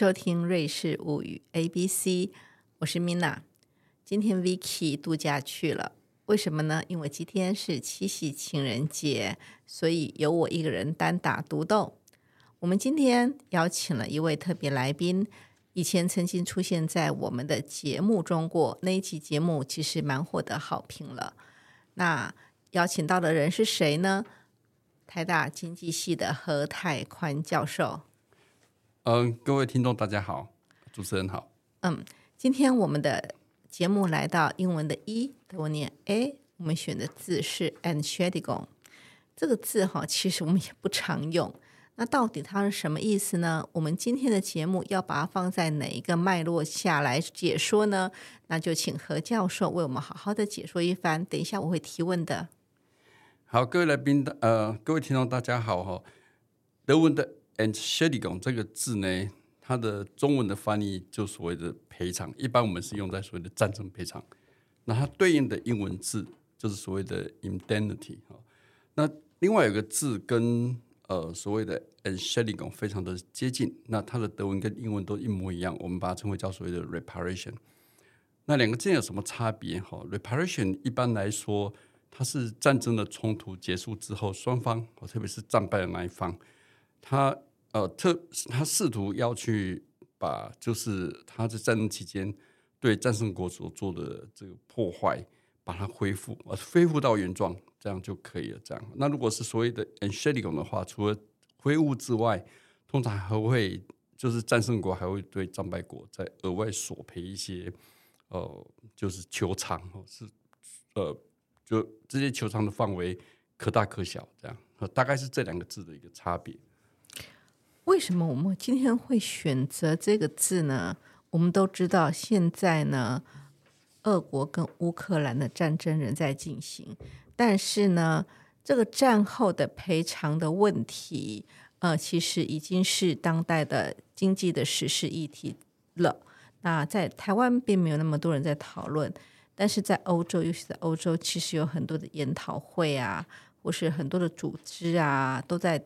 收听《瑞士物语 A B C》，我是 Mina。今天 Vicky 度假去了，为什么呢？因为今天是七夕情人节，所以由我一个人单打独斗。我们今天邀请了一位特别来宾，以前曾经出现在我们的节目中过，那一期节目其实蛮获得好评了。那邀请到的人是谁呢？台大经济系的何泰宽教授。嗯，各位听众大家好，主持人好。嗯，今天我们的节目来到英文的一，我念 A，我们选的字是 “entschädigung” 这个字哈，其实我们也不常用。那到底它是什么意思呢？我们今天的节目要把它放在哪一个脉络下来解说呢？那就请何教授为我们好好的解说一番。等一下我会提问的。好，各位来宾的呃，各位听众大家好哈。德文的。Entschädigung 这个字呢，它的中文的翻译就所谓的赔偿，一般我们是用在所谓的战争赔偿。那它对应的英文字就是所谓的 indemnity 哈。那另外有个字跟呃所谓的 Entschädigung 非常的接近，那它的德文跟英文都一模一样，我们把它称为叫所谓的 reparation。那两个字有什么差别哈？reparation 一般来说，它是战争的冲突结束之后，双方哦特别是战败的那一方，他呃，特他试图要去把，就是他在战争期间对战胜国所做的这个破坏，把它恢复，恢复到原状，这样就可以了。这样，那如果是所谓的嗯的话，除了恢复之外，通常还会就是战胜国还会对战败国再额外索赔一些，呃，就是求偿，是呃，就这些球场的范围可大可小，这样，大概是这两个字的一个差别。为什么我们今天会选择这个字呢？我们都知道，现在呢，俄国跟乌克兰的战争仍在进行，但是呢，这个战后的赔偿的问题，呃，其实已经是当代的经济的时事议题了。那在台湾并没有那么多人在讨论，但是在欧洲，尤其在欧洲，其实有很多的研讨会啊，或是很多的组织啊，都在。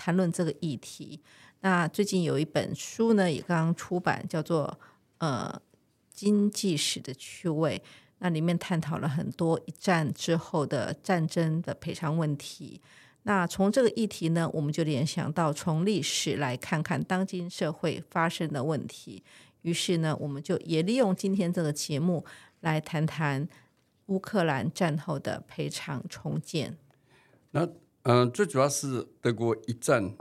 谈论这个议题，那最近有一本书呢，也刚刚出版，叫做《呃经济史的趣味》，那里面探讨了很多一战之后的战争的赔偿问题。那从这个议题呢，我们就联想到从历史来看看当今社会发生的问题。于是呢，我们就也利用今天这个节目来谈谈乌克兰战后的赔偿重建。那。嗯，最主要是德国一战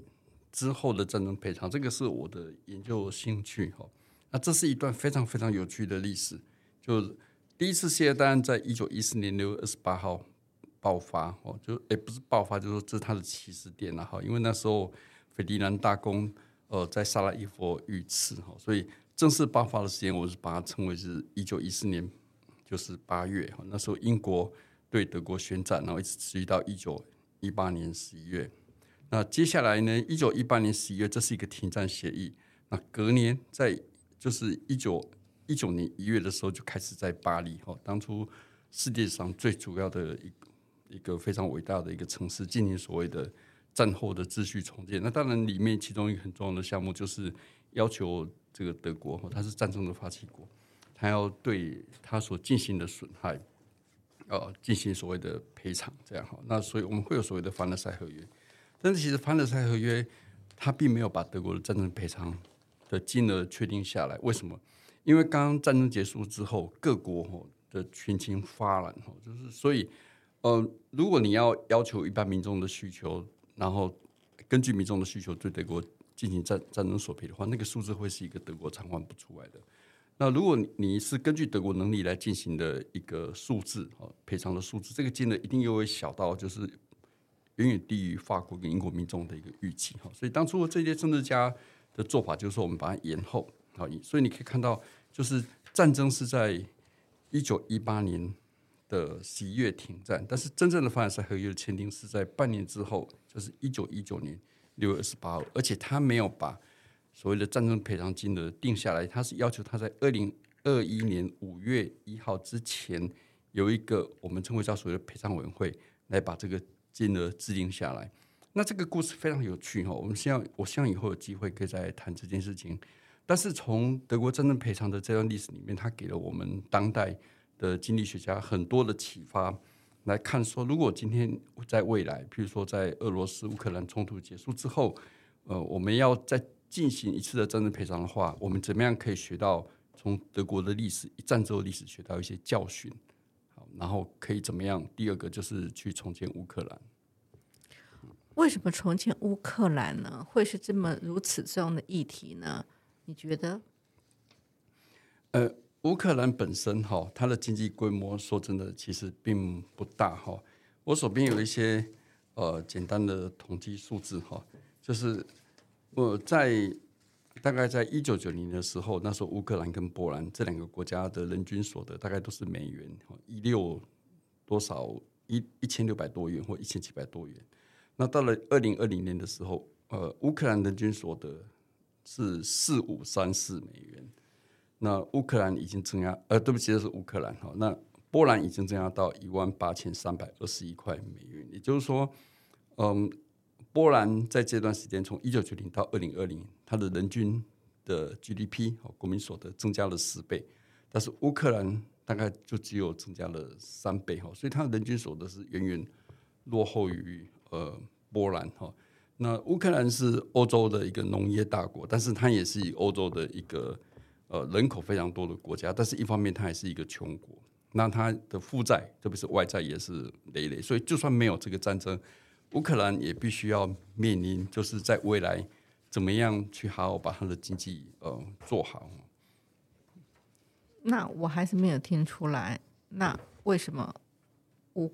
之后的战争赔偿，这个是我的研究兴趣哈。那这是一段非常非常有趣的历史，就是第一次世界大战在一九一四年六月二十八号爆发哦，就也不是爆发，就是说这是他的起始点了哈。因为那时候斐迪南大公呃在萨拉伊佛遇刺哈，所以正式爆发的时间我是把它称为是一九一四年，就是八月哈。那时候英国对德国宣战，然后一直持续到一九。一八年十一月，那接下来呢？一九一八年十一月，这是一个停战协议。那隔年，在就是一九一九年一月的时候，就开始在巴黎哈，当初世界上最主要的一一个非常伟大的一个城市，进行所谓的战后的秩序重建。那当然，里面其中一个很重要的项目，就是要求这个德国，它是战争的发起国，它要对它所进行的损害。呃，进行所谓的赔偿，这样哈。那所以我们会有所谓的凡尔赛合约，但是其实凡尔赛合约它并没有把德国的战争赔偿的金额确定下来。为什么？因为刚刚战争结束之后，各国哈的群情发展哈，就是所以呃，如果你要要求一般民众的需求，然后根据民众的需求对德国进行战战争索赔的话，那个数字会是一个德国偿还不出来的。那如果你是根据德国能力来进行的一个数字啊赔偿的数字，这个金额一定又会小到就是远远低于法国跟英国民众的一个预期哈。所以当初这些政治家的做法就是说，我们把它延后啊。所以你可以看到，就是战争是在一九一八年的十一月停战，但是真正的凡尔赛合约的签订是在半年之后，就是一九一九年六月二十八号，而且他没有把。所谓的战争赔偿金额定下来，他是要求他在二零二一年五月一号之前有一个我们称为叫所谓的赔偿委员会来把这个金额制定下来。那这个故事非常有趣哈，我们希望我希望以后有机会可以再谈这件事情。但是从德国战争赔偿的这段历史里面，它给了我们当代的经济学家很多的启发，来看说，如果今天在未来，譬如说在俄罗斯乌克兰冲突结束之后，呃，我们要在进行一次的战争赔偿的话，我们怎么样可以学到从德国的历史一战之后历史学到一些教训？好，然后可以怎么样？第二个就是去重建乌克兰。为什么重建乌克兰呢？会是这么如此重要的议题呢？你觉得？呃，乌克兰本身哈，它的经济规模说真的其实并不大哈。我手边有一些呃简单的统计数字哈，就是我在大概在一九九零的时候，那时候乌克兰跟波兰这两个国家的人均所得大概都是美元一六多少一一千六百多元或一千七百多元。那到了二零二零年的时候，呃，乌克兰人均所得是四五三四美元。那乌克兰已经增加，呃，对不起，这是乌克兰哈。那波兰已经增加到一万八千三百二十一块美元。也就是说，嗯，波兰在这段时间从一九九零到二零二零，它的人均的 GDP 和国民所得增加了十倍，但是乌克兰大概就只有增加了三倍哈，所以它的人均所得是远远落后于。呃，波兰哈，那乌克兰是欧洲的一个农业大国，但是它也是以欧洲的一个呃人口非常多的国家，但是一方面它还是一个穷国，那它的负债特别是外债也是累累，所以就算没有这个战争，乌克兰也必须要面临就是在未来怎么样去好好把它的经济呃做好。那我还是没有听出来，那为什么乌？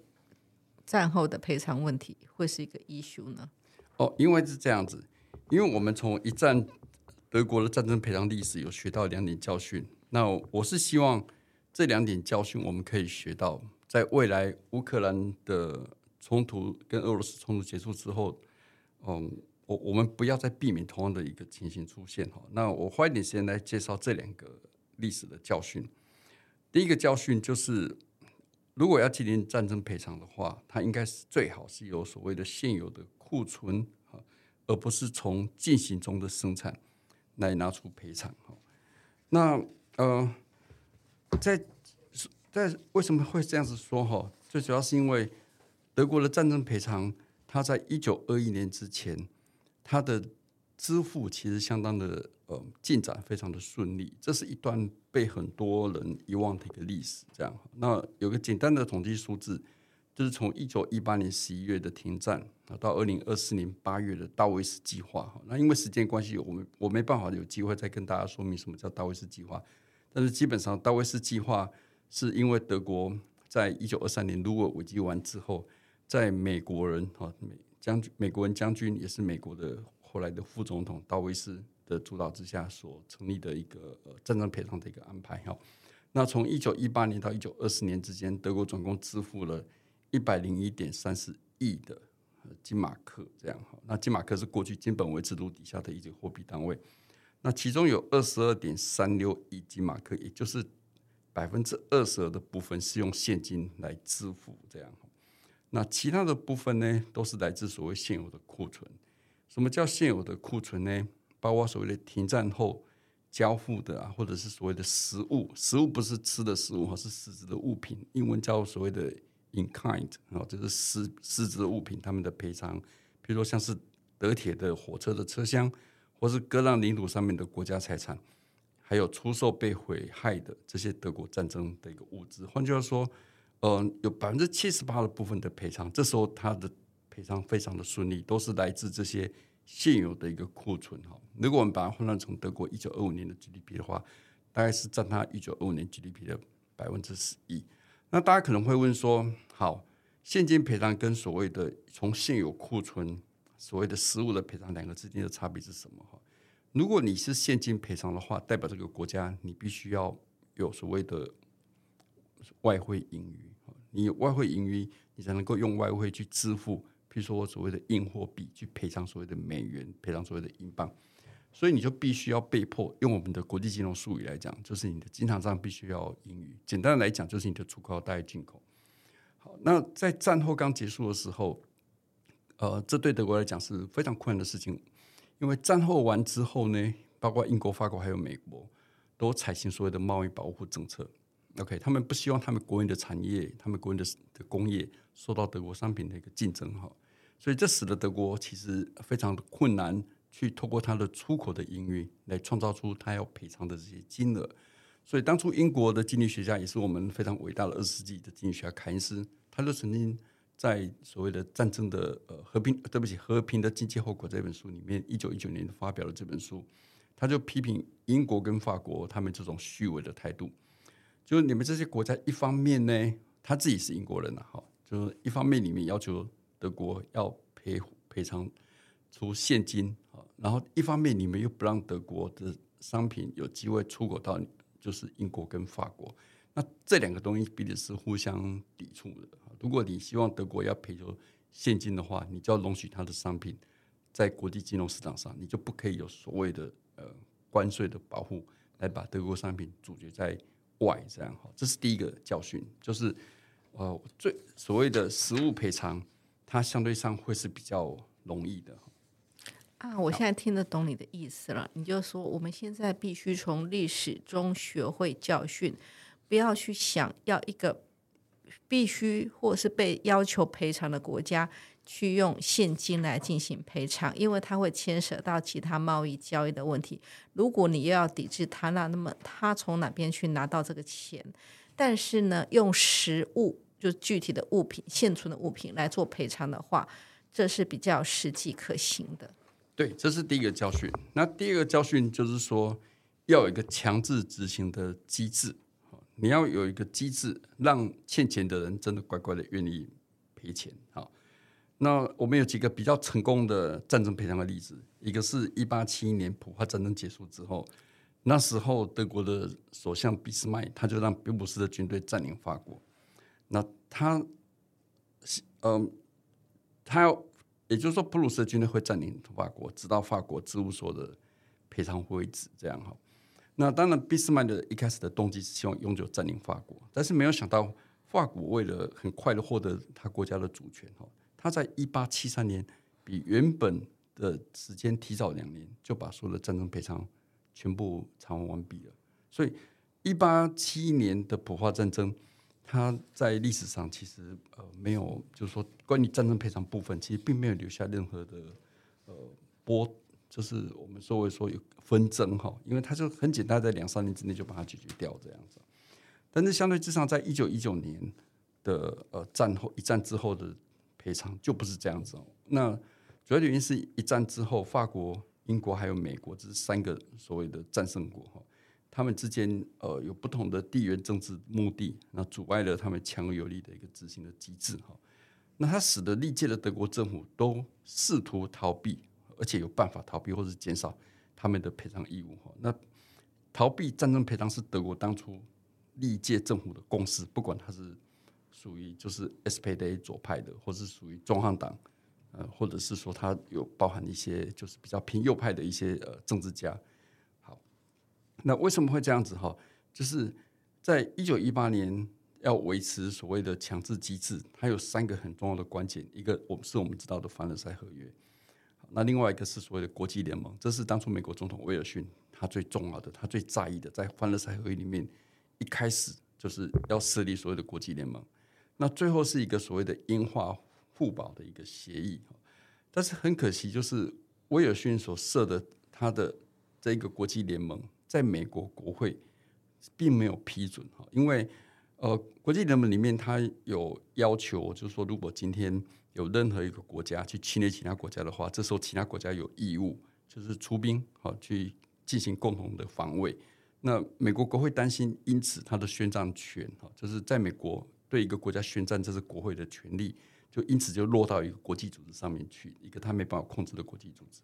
战后的赔偿问题会是一个 issue 呢？哦，因为是这样子，因为我们从一战德国的战争赔偿历史有学到两点教训。那我是希望这两点教训我们可以学到，在未来乌克兰的冲突跟俄罗斯冲突结束之后，嗯，我我们不要再避免同样的一个情形出现哈。那我花一点时间来介绍这两个历史的教训。第一个教训就是。如果要进行战争赔偿的话，它应该是最好是有所谓的现有的库存啊，而不是从进行中的生产来拿出赔偿哈。那呃，在在为什么会这样子说哈？最主要是因为德国的战争赔偿，它在一九二一年之前，它的支付其实相当的呃进展非常的顺利，这是一段被很多人遗忘的一个历史。这样，那有个简单的统计数字，就是从一九一八年十一月的停战啊，到二零二四年八月的大卫斯计划。那因为时间关系，我们我没办法有机会再跟大家说明什么叫大卫斯计划。但是基本上，大卫斯计划是因为德国在一九二三年卢尔危机完之后，在美国人哈美将军美国人将军也是美国的。后来的副总统道威斯的主导之下所成立的一个呃战争赔偿的一个安排哈，那从一九一八年到一九二四年之间，德国总共支付了一百零一点三四亿的金马克，这样哈，那金马克是过去金本位制度底下的一个货币单位，那其中有二十二点三六亿金马克，也就是百分之二十二的部分是用现金来支付这样，那其他的部分呢，都是来自所谓现有的库存。什么叫现有的库存呢？包括所谓的停战后交付的啊，或者是所谓的实物，实物不是吃的食物，而是实质的物品，英文叫所谓的 in kind 啊，就是实实质的物品，他们的赔偿，比如说像是德铁的火车的车厢，或是割让领土上面的国家财产，还有出售被毁害的这些德国战争的一个物资。换句话说，呃，有百分之七十八的部分的赔偿，这时候它的。赔偿非常的顺利，都是来自这些现有的一个库存哈。如果我们把它换算成德国一九二五年的 GDP 的话，大概是占它一九二五年 GDP 的百分之十一。那大家可能会问说，好，现金赔偿跟所谓的从现有库存所谓的实物的赔偿两个之间的差别是什么哈？如果你是现金赔偿的话，代表这个国家你必须要有所谓的外汇盈余，你有外汇盈余，你才能够用外汇去支付。比如说我所谓的硬货币去赔偿所谓的美元，赔偿所谓的英镑，所以你就必须要被迫用我们的国际金融术语来讲，就是你的经常账必须要盈余。简单的来讲，就是你的出口大于进口。好，那在战后刚结束的时候，呃，这对德国来讲是非常困难的事情，因为战后完之后呢，包括英国、法国还有美国，都采行所谓的贸易保护政策。OK，他们不希望他们国营的产业、他们国营的的工业受到德国商品的一个竞争哈，所以这使得德国其实非常的困难，去透过它的出口的盈余来创造出它要赔偿的这些金额。所以当初英国的经济学家也是我们非常伟大的二十世纪的经济学家凯恩斯，他就曾经在所谓的战争的呃和平，对不起，和平的经济后果这本书里面，一九一九年发表了这本书，他就批评英国跟法国他们这种虚伪的态度。就是你们这些国家，一方面呢，他自己是英国人呐，哈，就是一方面里面要求德国要赔赔偿出现金啊，然后一方面你们又不让德国的商品有机会出口到就是英国跟法国，那这两个东西彼此是互相抵触的。如果你希望德国要赔求现金的话，你就要容许它的商品在国际金融市场上，你就不可以有所谓的呃关税的保护来把德国商品阻绝在。外这样哈，这是第一个教训，就是呃，最所谓的实物赔偿，它相对上会是比较容易的。啊，我现在听得懂你的意思了。你就说，我们现在必须从历史中学会教训，不要去想要一个必须或是被要求赔偿的国家。去用现金来进行赔偿，因为它会牵涉到其他贸易交易的问题。如果你又要抵制他，那那么他从哪边去拿到这个钱？但是呢，用实物，就具体的物品、现存的物品来做赔偿的话，这是比较实际可行的。对，这是第一个教训。那第二个教训就是说，要有一个强制执行的机制。你要有一个机制，让欠钱的人真的乖乖的愿意赔钱。好。那我们有几个比较成功的战争赔偿的例子，一个是一八七一年普法战争结束之后，那时候德国的首相俾斯麦他就让比姆斯的军队占领法国，那他，嗯，他要，也就是说普鲁士的军队会占领法国，直到法国支务所的赔偿为止，这样哈。那当然，俾斯麦的一开始的动机是希望永久占领法国，但是没有想到法国为了很快的获得他国家的主权哈。他在一八七三年比原本的时间提早两年，就把所有的战争赔偿全部偿还完毕了。所以，一八七一年的普法战争，它在历史上其实呃没有，就是说关于战争赔偿部分，其实并没有留下任何的呃波，就是我们所谓说有纷争哈，因为它就很简单，在两三年之内就把它解决掉这样子。但是相对之上，在一九一九年的呃战后一战之后的。赔偿就不是这样子。那主要原因是一战之后，法国、英国还有美国这三个所谓的战胜国哈，他们之间呃有不同的地缘政治目的，那阻碍了他们强有力的一个执行的机制哈。那它使得历届的德国政府都试图逃避，而且有办法逃避或者减少他们的赔偿义务哈。那逃避战争赔偿是德国当初历届政府的共识，不管它是。属于就是 SPD 左派的，或是属于中汉党，呃，或者是说他有包含一些就是比较偏右派的一些呃政治家。好，那为什么会这样子哈？就是在一九一八年要维持所谓的强制机制，它有三个很重要的关键，一个我们是我们知道的凡尔赛合约，那另外一个是所谓的国际联盟，这是当初美国总统威尔逊他最重要的，他最在意的，在凡尔赛合议里面一开始就是要设立所谓的国际联盟。那最后是一个所谓的英化互保的一个协议，但是很可惜，就是威尔逊所设的他的这个国际联盟，在美国国会并没有批准哈，因为呃，国际联盟里面他有要求，就是说，如果今天有任何一个国家去侵略其他国家的话，这时候其他国家有义务就是出兵好去进行共同的防卫。那美国国会担心，因此他的宣战权哈，就是在美国。对一个国家宣战，这是国会的权利，就因此就落到一个国际组织上面去，一个他没办法控制的国际组织。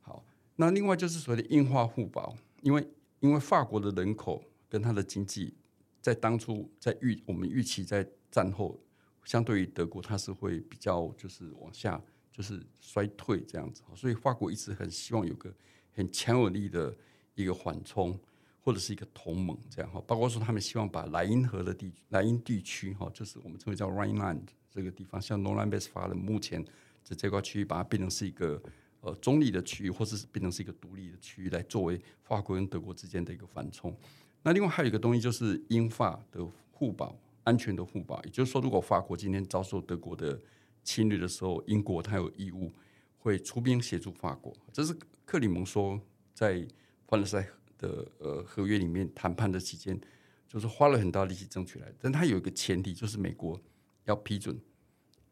好，那另外就是所谓的硬化互保，因为因为法国的人口跟它的经济，在当初在预我们预期在战后，相对于德国，它是会比较就是往下就是衰退这样子，所以法国一直很希望有个很强有力的一个缓冲。或者是一个同盟这样哈，包括说他们希望把莱茵河的地莱茵地区哈，就是我们称为叫 Rhineland 这个地方，像 n o r t h r n w e s t p h a l 目前在这块区域把它变成是一个呃中立的区域，或者是变成是一个独立的区域，来作为法国跟德国之间的一个缓冲。那另外还有一个东西就是英法的互保，安全的互保，也就是说，如果法国今天遭受德国的侵略的时候，英国它有义务会出兵协助法国。这是克里蒙说在凡尔赛的呃合约里面谈判的期间，就是花了很大力气争取来。但它有一个前提，就是美国要批准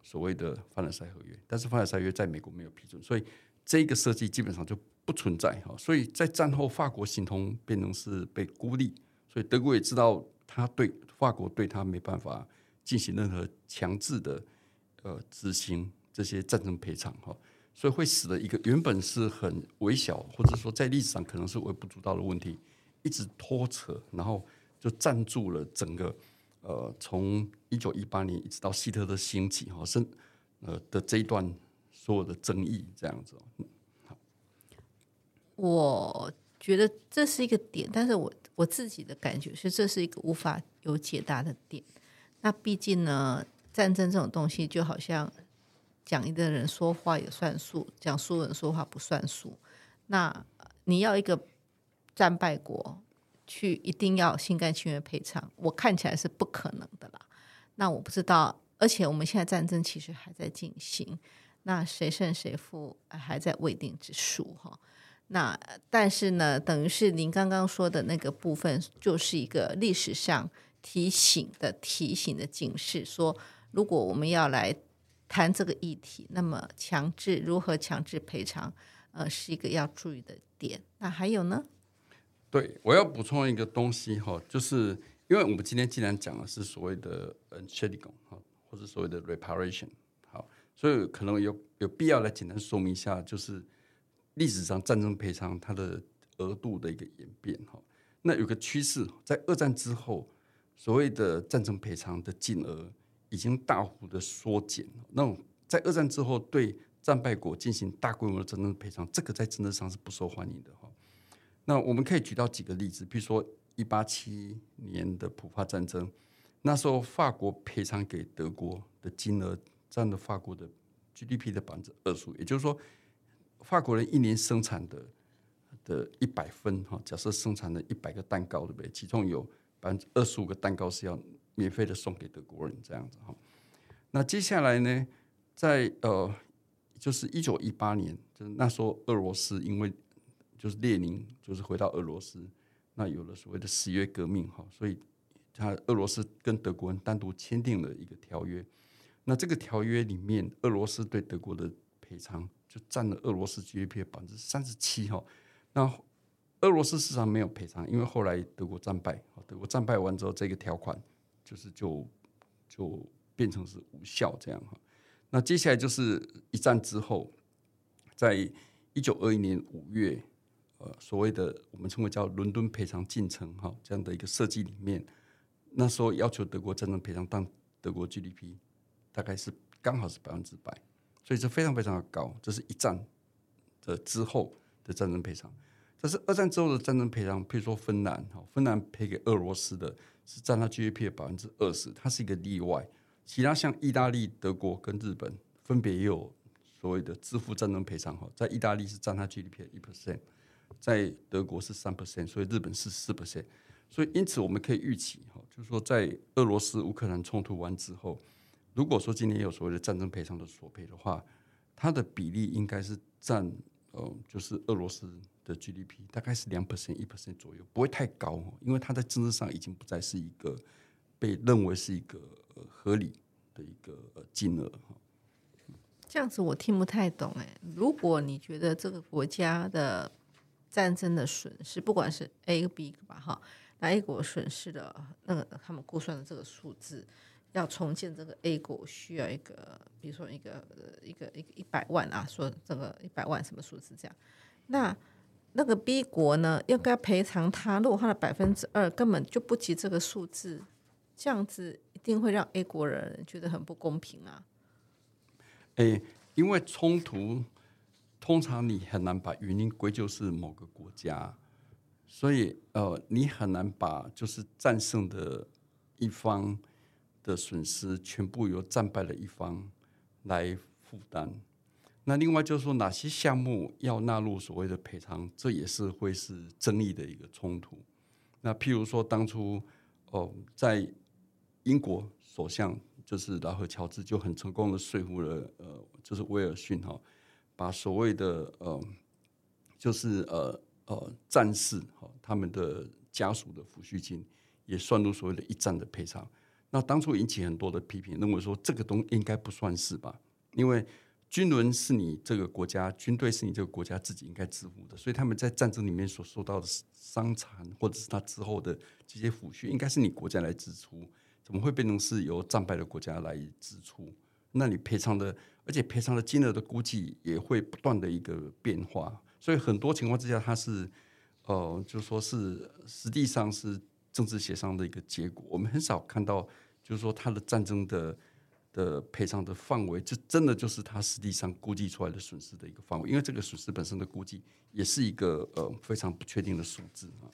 所谓的凡尔赛合约，但是凡尔赛约在美国没有批准，所以这个设计基本上就不存在哈。所以在战后，法国形同变成是被孤立，所以德国也知道他对法国对他没办法进行任何强制的。呃，执行这些战争赔偿哈，所以会使得一个原本是很微小，或者说在历史上可能是微不足道的问题，一直拖扯，然后就占住了整个呃，从一九一八年一直到希特的兴起哈，甚呃的这一段所有的争议这样子。好，我觉得这是一个点，但是我我自己的感觉是，这是一个无法有解答的点。那毕竟呢？战争这种东西，就好像讲一个人说话也算数，讲书人说话不算数。那你要一个战败国去一定要心甘情愿赔偿，我看起来是不可能的啦。那我不知道，而且我们现在战争其实还在进行，那谁胜谁负还在未定之数哈。那但是呢，等于是您刚刚说的那个部分，就是一个历史上提醒的提醒的警示，说。如果我们要来谈这个议题，那么强制如何强制赔偿，呃，是一个要注意的点。那还有呢？对，我要补充一个东西哈，就是因为我们今天既然讲的是所谓的嗯 s h e d i n g 哈，或者所谓的 reparation，好，所以可能有有必要来简单说明一下，就是历史上战争赔偿它的额度的一个演变哈。那有个趋势，在二战之后，所谓的战争赔偿的金额。已经大幅的缩减。那种在二战之后对战败国进行大规模的战争赔偿，这个在政治上是不受欢迎的哈。那我们可以举到几个例子，比如说一八七年的普法战争，那时候法国赔偿给德国的金额占了法国的 GDP 的百分之二十五，也就是说，法国人一年生产的的一百分哈，假设生产了一百个蛋糕，对不对？其中有百分之二十五个蛋糕是要。免费的送给德国人这样子哈，那接下来呢，在呃，就是一九一八年，就是那时候俄罗斯因为就是列宁就是回到俄罗斯，那有了所谓的十月革命哈，所以他俄罗斯跟德国人单独签订了一个条约，那这个条约里面，俄罗斯对德国的赔偿就占了俄罗斯 GDP 百分之三十七哈，那俄罗斯市场没有赔偿，因为后来德国战败，德国战败完之后，这个条款。就是就就变成是无效这样哈，那接下来就是一战之后，在一九二一年五月，呃，所谓的我们称为叫伦敦赔偿进程哈这样的一个设计里面，那时候要求德国战争赔偿，但德国 GDP 大概是刚好是百分之百，所以这非常非常的高。这是一战的之后的战争赔偿，这是二战之后的战争赔偿，譬如说芬兰哈，芬兰赔给俄罗斯的。是占它 GDP 的百分之二十，它是一个例外。其他像意大利、德国跟日本，分别也有所谓的支付战争赔偿。哈，在意大利是占它 GDP 的一 percent，在德国是三 percent，所以日本是四 percent。所以因此我们可以预期，哈，就是说在俄罗斯乌克兰冲突完之后，如果说今年有所谓的战争赔偿的索赔的话，它的比例应该是占，呃，就是俄罗斯。的 GDP 大概是两 percent 一 percent 左右，不会太高，因为它在政治上已经不再是一个被认为是一个合理的一个金额哈。这样子我听不太懂哎。如果你觉得这个国家的战争的损失，不管是 A B 吧哈，那 A 国损失的那个他们估算的这个数字，要重建这个 A 国需要一个，比如说一个一个一个一百万啊，说这个一百万什么数字这样，那。那个 B 国呢，要该赔偿他，如果他的百分之二根本就不及这个数字，这样子一定会让 A 国人觉得很不公平啊。诶，因为冲突通常你很难把原因归咎是某个国家，所以呃，你很难把就是战胜的一方的损失全部由战败的一方来负担。那另外就是说，哪些项目要纳入所谓的赔偿，这也是会是争议的一个冲突。那譬如说，当初哦，在英国首相就是拉赫乔治就很成功的说服了呃，就是威尔逊哈，把所谓的呃，就是呃呃战士哈他们的家属的抚恤金也算入所谓的一战的赔偿。那当初引起很多的批评，认为说这个东应该不算是吧，因为。军轮是你这个国家，军队是你这个国家自己应该支付的，所以他们在战争里面所受到的伤残，或者是他之后的这些抚恤，应该是你国家来支出，怎么会变成是由战败的国家来支出？那你赔偿的，而且赔偿的金额的估计也会不断的一个变化，所以很多情况之下，它是呃，就说是实际上是政治协商的一个结果。我们很少看到，就是说他的战争的。的赔偿的范围，这真的就是他实际上估计出来的损失的一个范围，因为这个损失本身的估计也是一个呃非常不确定的数字啊。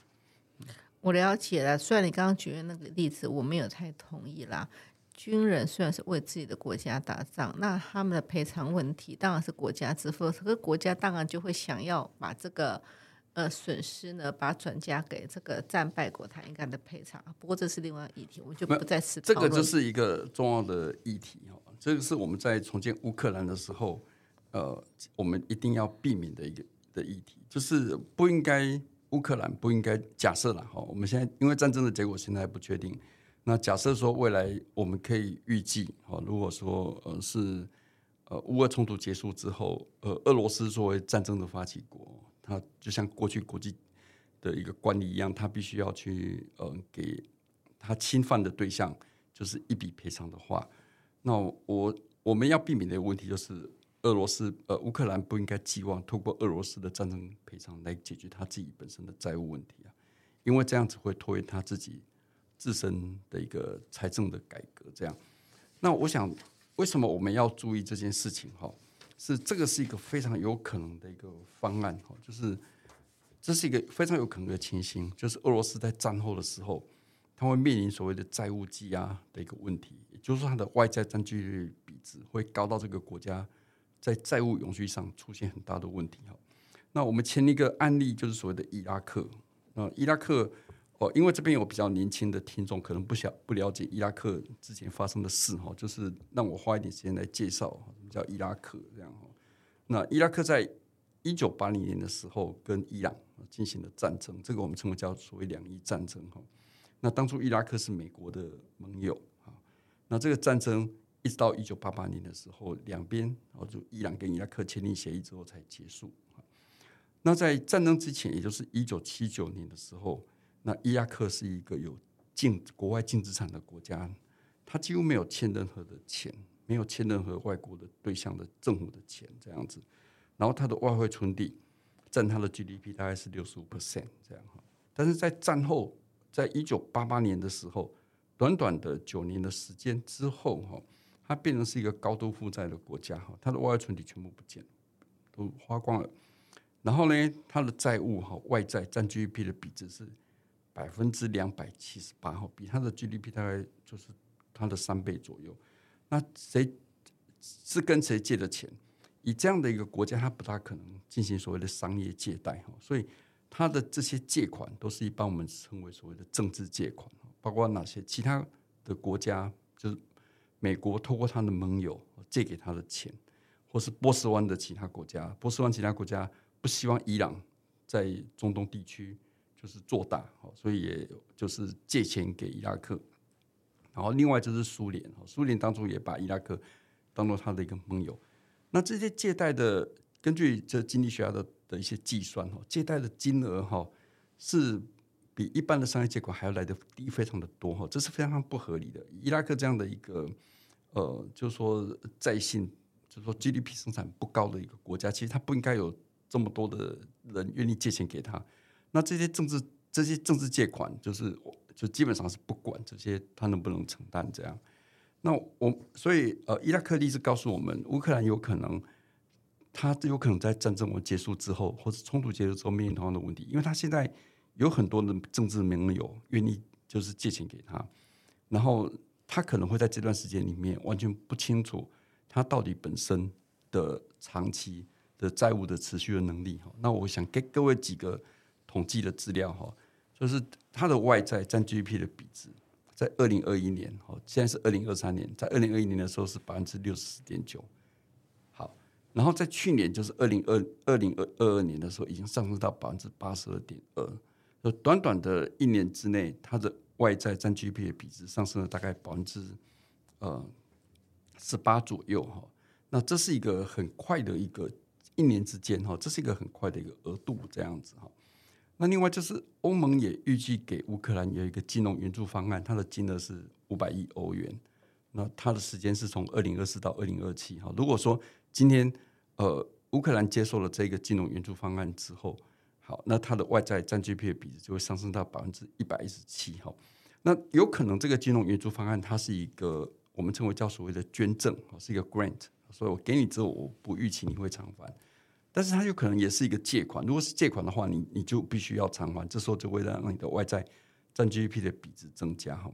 我了解了，虽然你刚刚举的那个例子我没有太同意啦。军人虽然是为自己的国家打仗，那他们的赔偿问题当然是国家支付，可是国家当然就会想要把这个。呃，损失呢，把转嫁给这个战败国，他应该的赔偿。不过这是另外议题，我们就不再此这个就是一个重要的议题哈。这个是我们在重建乌克兰的时候，呃，我们一定要避免的一个的议题，就是不应该乌克兰不应该假设了哈。我们现在因为战争的结果现在还不确定，那假设说未来我们可以预计哈，如果说呃是呃乌俄冲突结束之后，呃，俄罗斯作为战争的发起国。他就像过去国际的一个惯例一样，他必须要去呃给他侵犯的对象就是一笔赔偿的话，那我我们要避免的一个问题就是俄罗斯呃乌克兰不应该寄望通过俄罗斯的战争赔偿来解决他自己本身的债务问题啊，因为这样子会拖延他自己自身的一个财政的改革。这样，那我想为什么我们要注意这件事情哈？是这个是一个非常有可能的一个方案哈，就是这是一个非常有可能的情形，就是俄罗斯在战后的时候，它会面临所谓的债务积压的一个问题，也就是说它的外债占据率比值会高到这个国家在债务永续上出现很大的问题哈。那我们前一个案例就是所谓的伊拉克，那伊拉克。哦，因为这边有比较年轻的听众，可能不晓不了解伊拉克之前发生的事哈，就是让我花一点时间来介绍叫伊拉克这样哈。那伊拉克在一九八零年的时候跟伊朗进行了战争，这个我们称为叫所谓两伊战争哈。那当初伊拉克是美国的盟友啊，那这个战争一直到一九八八年的时候，两边哦就伊朗跟伊拉克签订协议之后才结束。那在战争之前，也就是一九七九年的时候。那伊拉克是一个有净国外净资产的国家，它几乎没有欠任何的钱，没有欠任何外国的对象的政府的钱这样子。然后它的外汇存底占它的 GDP 大概是六十五 percent 这样哈。但是在战后，在一九八八年的时候，短短的九年的时间之后哈，它变成是一个高度负债的国家哈，它的外汇存底全部不见，都花光了。然后呢，它的债务哈外债占 GDP 的比值是。百分之两百七十八，哈，比它的 GDP 大概就是它的三倍左右。那谁是跟谁借的钱？以这样的一个国家，它不大可能进行所谓的商业借贷，哈，所以它的这些借款都是一般我们称为所谓的政治借款，包括哪些其他的国家，就是美国透过他的盟友借给他的钱，或是波斯湾的其他国家，波斯湾其他国家不希望伊朗在中东地区。就是做大，所以也就是借钱给伊拉克，然后另外就是苏联，苏联当初也把伊拉克当做他的一个盟友。那这些借贷的，根据这经济学家的的一些计算，哈，借贷的金额哈是比一般的商业借款还要来的低，非常的多，哈，这是非常不合理的。伊拉克这样的一个呃，就是说在信，就是说 GDP 生产不高的一个国家，其实他不应该有这么多的人愿意借钱给他。那这些政治这些政治借款，就是就基本上是不管这些他能不能承担这样。那我所以呃，伊拉克历史告诉我们，乌克兰有可能他有可能在战争结束之后，或者冲突结束之后面临同样的问题，因为他现在有很多的政治盟友愿意就是借钱给他，然后他可能会在这段时间里面完全不清楚他到底本身的长期的债务的持续的能力哈。那我想给各位几个统计的资料哈，就是它的外债占 GDP 的比值，在二零二一年哈，现在是二零二三年，在二零二一年的时候是百分之六十四点九。好，然后在去年就是二零二二零二二年的时候，已经上升到百分之八十二点二。就短短的一年之内，它的外债占 GDP 的比值上升了大概百分之呃十八左右哈。那这是一个很快的一个一年之间哈，这是一个很快的一个额度这样子哈。那另外就是欧盟也预计给乌克兰有一个金融援助方案，它的金额是五百亿欧元。那它的时间是从二零二四到二零二七哈。如果说今天呃乌克兰接受了这个金融援助方案之后，好，那它的外债占 GDP 的比值就会上升到百分之一百一十七。哈，那有可能这个金融援助方案它是一个我们称为叫所谓的捐赠，是一个 grant，所以我给你之后，我不预期你会偿还，但是它有可能也是一个借款。如果是借款的话，你你就必须要偿还，这时候就会让你的外债占 GDP 的比值增加。哈，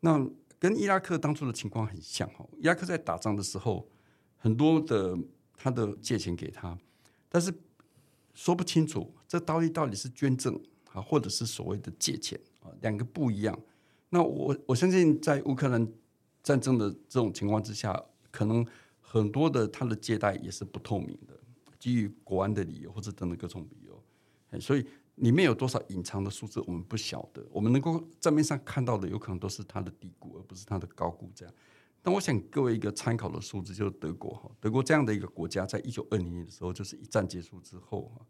那跟伊拉克当初的情况很像。哈，伊拉克在打仗的时候，很多的他的借钱给他，但是。说不清楚，这到底到底是捐赠啊，或者是所谓的借钱啊，两个不一样。那我我相信，在乌克兰战争的这种情况之下，可能很多的他的借贷也是不透明的，基于国安的理由或者等等各种理由。所以里面有多少隐藏的数字，我们不晓得。我们能够账面上看到的，有可能都是它的低估，而不是它的高估。这样。但我想各位一个参考的数字就是德国哈，德国这样的一个国家，在一九二零年的时候，就是一战结束之后哈，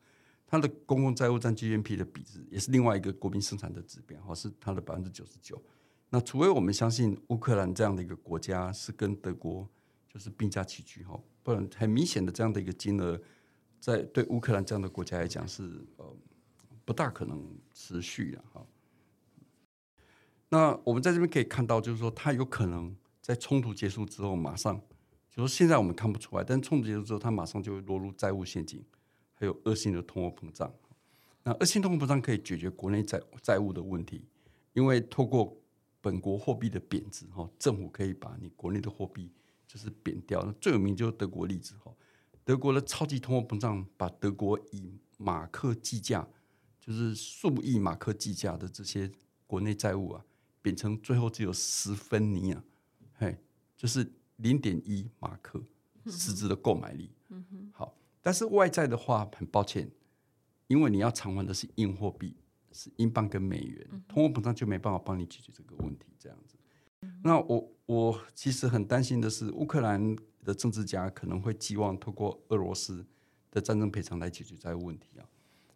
它的公共债务占 GDP 的比值也是另外一个国民生产的指标哈，是它的百分之九十九。那除非我们相信乌克兰这样的一个国家是跟德国就是并驾齐驱哈，不然很明显的这样的一个金额，在对乌克兰这样的国家来讲是呃不大可能持续的哈。那我们在这边可以看到，就是说它有可能。在冲突结束之后，马上就说现在我们看不出来，但冲突结束之后，它马上就会落入债务陷阱，还有恶性的通货膨胀。那恶性通货膨胀可以解决国内债债务的问题，因为透过本国货币的贬值，哈，政府可以把你国内的货币就是贬掉。那最有名就是德国例子，哈，德国的超级通货膨胀把德国以马克计价，就是数亿马克计价的这些国内债务啊，贬成最后只有十分尼啊。嘿，就是零点一马克实质的购买力。嗯哼，好，但是外债的话，很抱歉，因为你要偿还的是硬货币，是英镑跟美元，通货膨胀就没办法帮你解决这个问题。这样子，那我我其实很担心的是，乌克兰的政治家可能会寄望透过俄罗斯的战争赔偿来解决债务问题啊。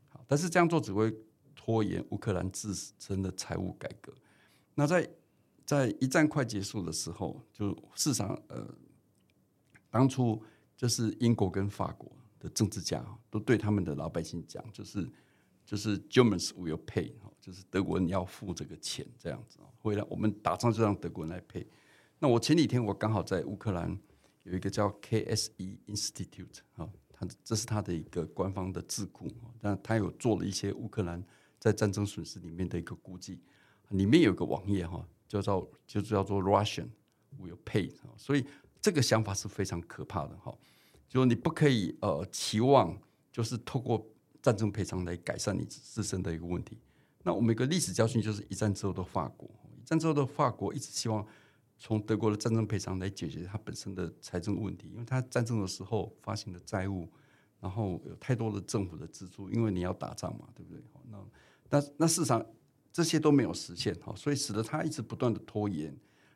好，但是这样做只会拖延乌克兰自身的财务改革。那在在一战快结束的时候，就市场呃，当初就是英国跟法国的政治家都对他们的老百姓讲，就是就是 Germans will pay，就是德国人要付这个钱这样子啊，会让我们打仗就让德国人来赔。那我前几天我刚好在乌克兰有一个叫 KSE Institute 啊，它这是它的一个官方的智库，但它有做了一些乌克兰在战争损失里面的一个估计，里面有个网页哈。就叫就叫做 Russian will pay，所以这个想法是非常可怕的哈。就你不可以呃期望就是透过战争赔偿来改善你自身的一个问题。那我们一个历史教训就是一战之后的法国，一战之后的法国一直希望从德国的战争赔偿来解决它本身的财政问题，因为它战争的时候发行的债务，然后有太多的政府的支出，因为你要打仗嘛，对不对？那那那市场。这些都没有实现哈，所以使得它一直不断的拖延。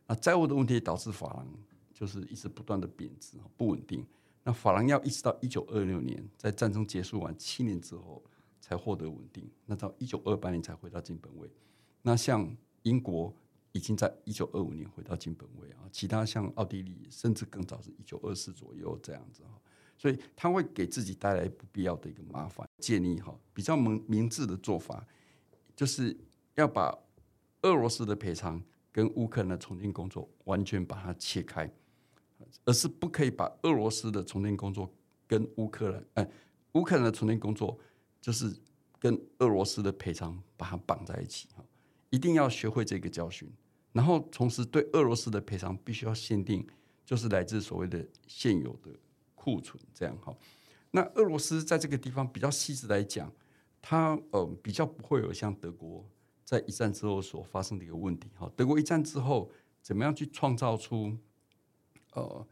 那债务的问题导致法郎就是一直不断的贬值，不稳定。那法郎要一直到一九二六年，在战争结束完七年之后才获得稳定。那到一九二八年才回到金本位。那像英国已经在一九二五年回到金本位啊，其他像奥地利甚至更早是一九二四左右这样子哈。所以他会给自己带来不必要的一个麻烦。建议哈，比较明明智的做法就是。要把俄罗斯的赔偿跟乌克兰的重建工作完全把它切开，而是不可以把俄罗斯的重建工作跟乌克兰，哎，乌克兰的重建工作就是跟俄罗斯的赔偿把它绑在一起哈，一定要学会这个教训，然后同时对俄罗斯的赔偿必须要限定，就是来自所谓的现有的库存这样哈。那俄罗斯在这个地方比较细致来讲，它呃比较不会有像德国在一战之后所发生的一个问题哈。德国一战之后怎么样去创造出呃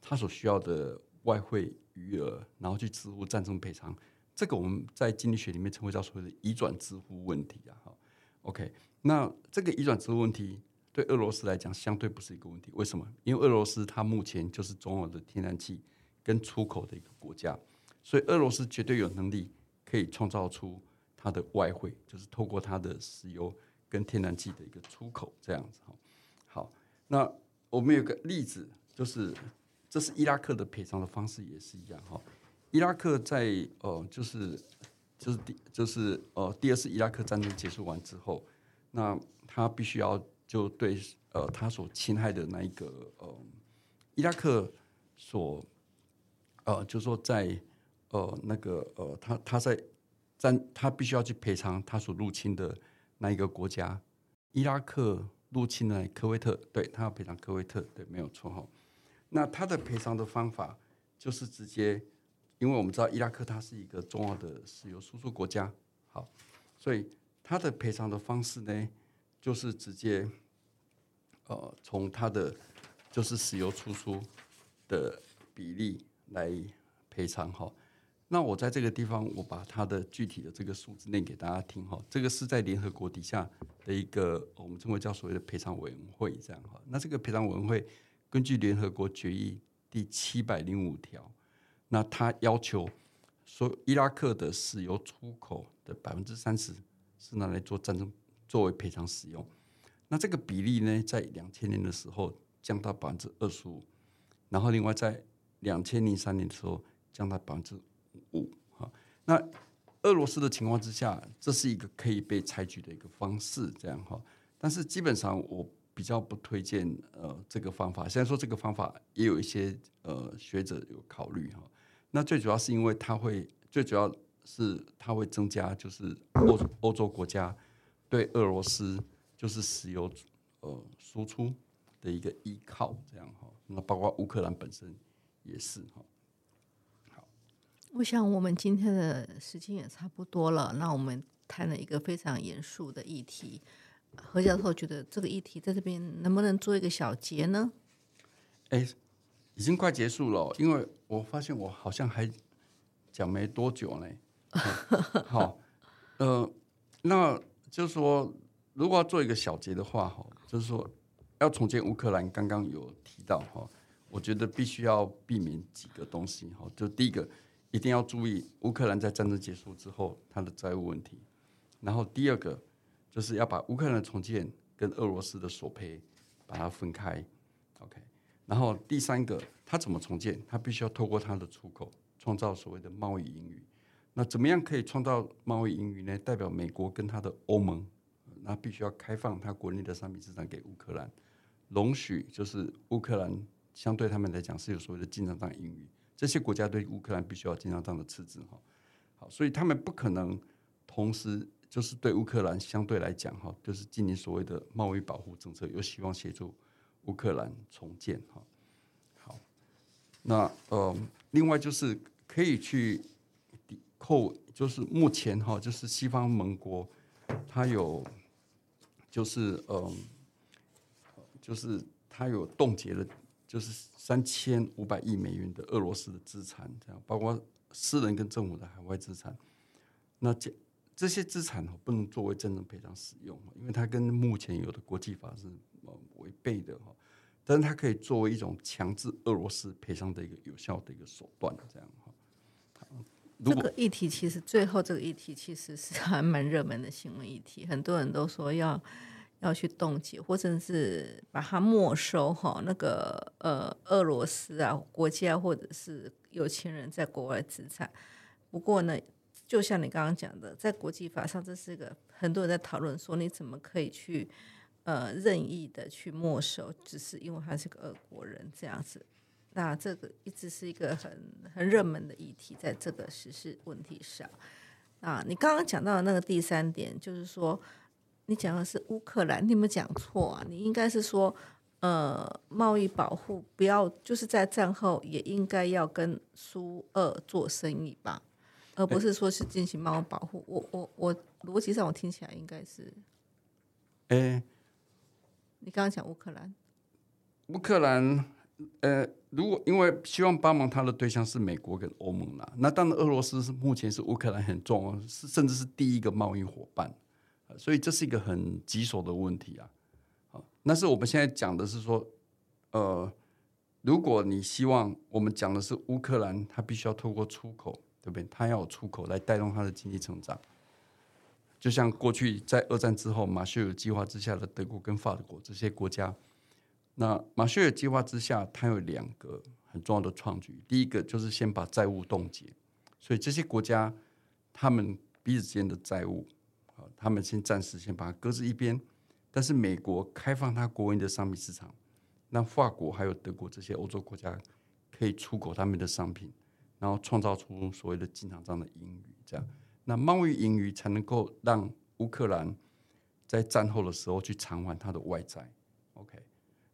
他所需要的外汇余额，然后去支付战争赔偿？这个我们在经济学里面称为叫所谓的移转支付问题啊。哈，OK，那这个移转支付问题对俄罗斯来讲相对不是一个问题，为什么？因为俄罗斯它目前就是重要的天然气跟出口的一个国家。所以俄罗斯绝对有能力可以创造出它的外汇，就是透过它的石油跟天然气的一个出口这样子哈。好，那我们有个例子，就是这是伊拉克的赔偿的方式也是一样哈。伊拉克在呃就是就是第就是呃第二次伊拉克战争结束完之后，那他必须要就对呃他所侵害的那一个呃伊拉克所呃就说在呃，那个呃，他他在战，他必须要去赔偿他所入侵的那一个国家，伊拉克入侵了科威特，对他要赔偿科威特，对，没有错哈。那他的赔偿的方法就是直接，因为我们知道伊拉克它是一个重要的石油输出国家，好，所以他的赔偿的方式呢，就是直接呃，从他的就是石油输出的比例来赔偿哈。那我在这个地方，我把它的具体的这个数字念给大家听哈。这个是在联合国底下的一个我们称为叫所谓的赔偿委员会这样哈。那这个赔偿委员会根据联合国决议第七百零五条，那他要求说伊拉克的石油出口的百分之三十是拿来做战争作为赔偿使用。那这个比例呢，在两千年的时候降到百分之二十五，然后另外在两千零三年的时候降到百分之。五哈，那俄罗斯的情况之下，这是一个可以被采取的一个方式，这样哈。但是基本上我比较不推荐呃这个方法。虽然说这个方法也有一些呃学者有考虑哈。那最主要是因为它会，最主要是它会增加就是欧欧洲国家对俄罗斯就是石油呃输出的一个依靠，这样哈。那包括乌克兰本身也是哈。我想我们今天的时间也差不多了。那我们谈了一个非常严肃的议题，何教授觉得这个议题在这边能不能做一个小结呢？哎，已经快结束了，因为我发现我好像还讲没多久呢。好，呃，那就是说，如果要做一个小结的话，哈，就是说要重建乌克兰，刚刚有提到哈，我觉得必须要避免几个东西，哈，就第一个。一定要注意乌克兰在战争结束之后它的债务问题，然后第二个就是要把乌克兰重建跟俄罗斯的索赔把它分开，OK，然后第三个它怎么重建？它必须要透过它的出口创造所谓的贸易盈余。那怎么样可以创造贸易盈余呢？代表美国跟它的欧盟，那必须要开放它国内的商品市场给乌克兰，容许就是乌克兰相对他们来讲是有所谓的经常账盈余。这些国家对乌克兰必须要经常这样的赤字哈，好，所以他们不可能同时就是对乌克兰相对来讲哈，就是进行所谓的贸易保护政策，又希望协助乌克兰重建哈。好，那呃，另外就是可以去扣，就是目前哈，就是西方盟国它有就是嗯，就是它有冻结了。就是三千五百亿美元的俄罗斯的资产，这样包括私人跟政府的海外资产。那这这些资产不能作为真正赔偿使用，因为它跟目前有的国际法是呃违背的哈。但是它可以作为一种强制俄罗斯赔偿的一个有效的一个手段，这样哈。这个议题其实最后这个议题其实是还蛮热门的新闻议题，很多人都说要。要去冻结，或者是把它没收哈，那个呃，俄罗斯啊国家或者是有钱人在国外资产。不过呢，就像你刚刚讲的，在国际法上，这是一个很多人在讨论说，你怎么可以去呃任意的去没收，只是因为他是个俄国人这样子。那这个一直是一个很很热门的议题，在这个时事问题上。啊，你刚刚讲到的那个第三点，就是说。你讲的是乌克兰，你有没有讲错啊？你应该是说呃贸易保护，不要就是在战后也应该要跟苏俄做生意吧，而不是说是进行贸易保护。我我我逻辑上我听起来应该是，哎，你刚刚讲乌克兰，乌克兰，呃，如果因为希望帮忙他的对象是美国跟欧盟啦，那当然俄罗斯是目前是乌克兰很重要，是甚至是第一个贸易伙伴，所以这是一个很棘手的问题啊。好，但是我们现在讲的是说，呃，如果你希望我们讲的是乌克兰，它必须要透过出口，对不对？它要有出口来带动它的经济成长。就像过去在二战之后马歇尔计划之下的德国跟法国这些国家，那马歇尔计划之下，它有两个很重要的创举。第一个就是先把债务冻结，所以这些国家他们彼此之间的债务，啊，他们先暂时先把它搁置一边。但是美国开放它国营的商品市场，让法国还有德国这些欧洲国家可以出口他们的商品，然后创造出所谓的经常账的盈余，这样，那贸易盈余才能够让乌克兰在战后的时候去偿还它的外债。OK，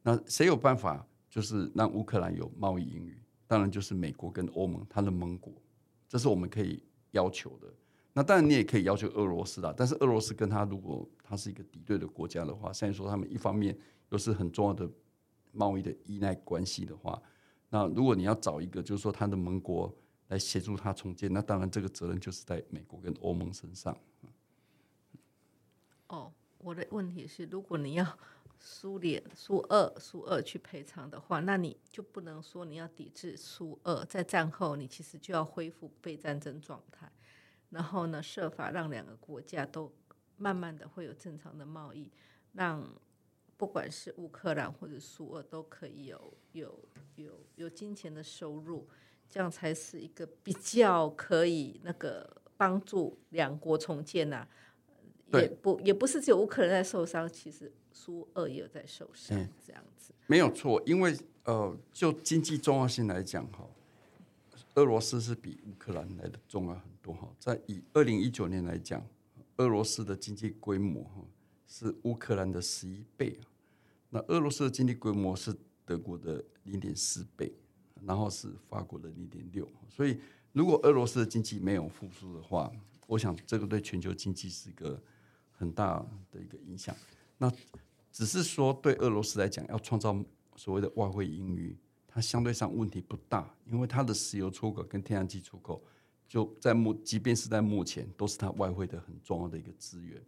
那谁有办法就是让乌克兰有贸易盈余？当然就是美国跟欧盟，它的盟国，这是我们可以要求的。那当然你也可以要求俄罗斯啦，但是俄罗斯跟他如果他是一个敌对的国家的话，虽然说他们一方面又是很重要的贸易的依赖关系的话，那如果你要找一个就是说他的盟国来协助他重建，那当然这个责任就是在美国跟欧盟身上。哦，我的问题是，如果你要苏联、苏俄、苏俄去赔偿的话，那你就不能说你要抵制苏俄，在战后你其实就要恢复非战争状态，然后呢，设法让两个国家都慢慢的会有正常的贸易，让不管是乌克兰或者苏俄都可以有有有有金钱的收入，这样才是一个比较可以那个帮助两国重建呐、也不也不是只有乌克兰在受伤，其实苏俄也有在受伤，嗯这样子。没有错，因为呃，就经济重要性来讲哈，俄罗斯是比乌克兰来的重要很多哈。在以二零一九年来讲，俄罗斯的经济规模哈是乌克兰的十一倍啊。那俄罗斯的经济规模是德国的零点四倍，然后是法国的零点六。所以，如果俄罗斯的经济没有复苏的话，我想这个对全球经济是一个很大的一个影响。那只是说对俄罗斯来讲，要创造所谓的外汇盈余，它相对上问题不大，因为它的石油出口跟天然气出口，就在目，即便是在目前，都是它外汇的很重要的一个资源。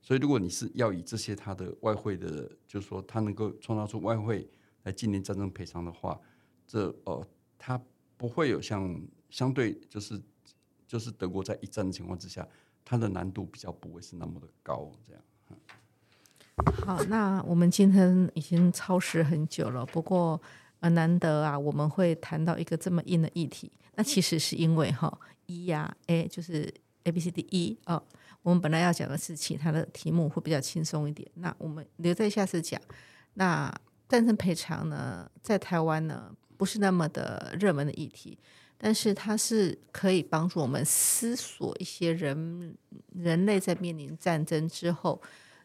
所以，如果你是要以这些它的外汇的，就是说它能够创造出外汇来进行战争赔偿的话，这呃，它不会有像相对就是就是德国在一战的情况之下，它的难度比较不会是那么的高，这样。好，那我们今天已经超时很久了，不过呃难得啊，我们会谈到一个这么硬的议题。那其实是因为哈一呀 A 就是 A B C D E 哦，我们本来要讲的是其他的题目会比较轻松一点，那我们留在下次讲。那战争赔偿呢，在台湾呢不是那么的热门的议题，但是，它是可以帮助我们思索一些人。人类在面临战争之后，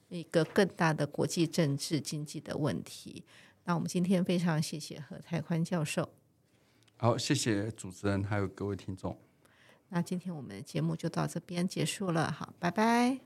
一个更大的国际政治经济的问题。那我们今天非常谢谢何泰宽教授，好，谢谢主持人还有各位听众。那今天我们的节目就到这边结束了。好，拜拜。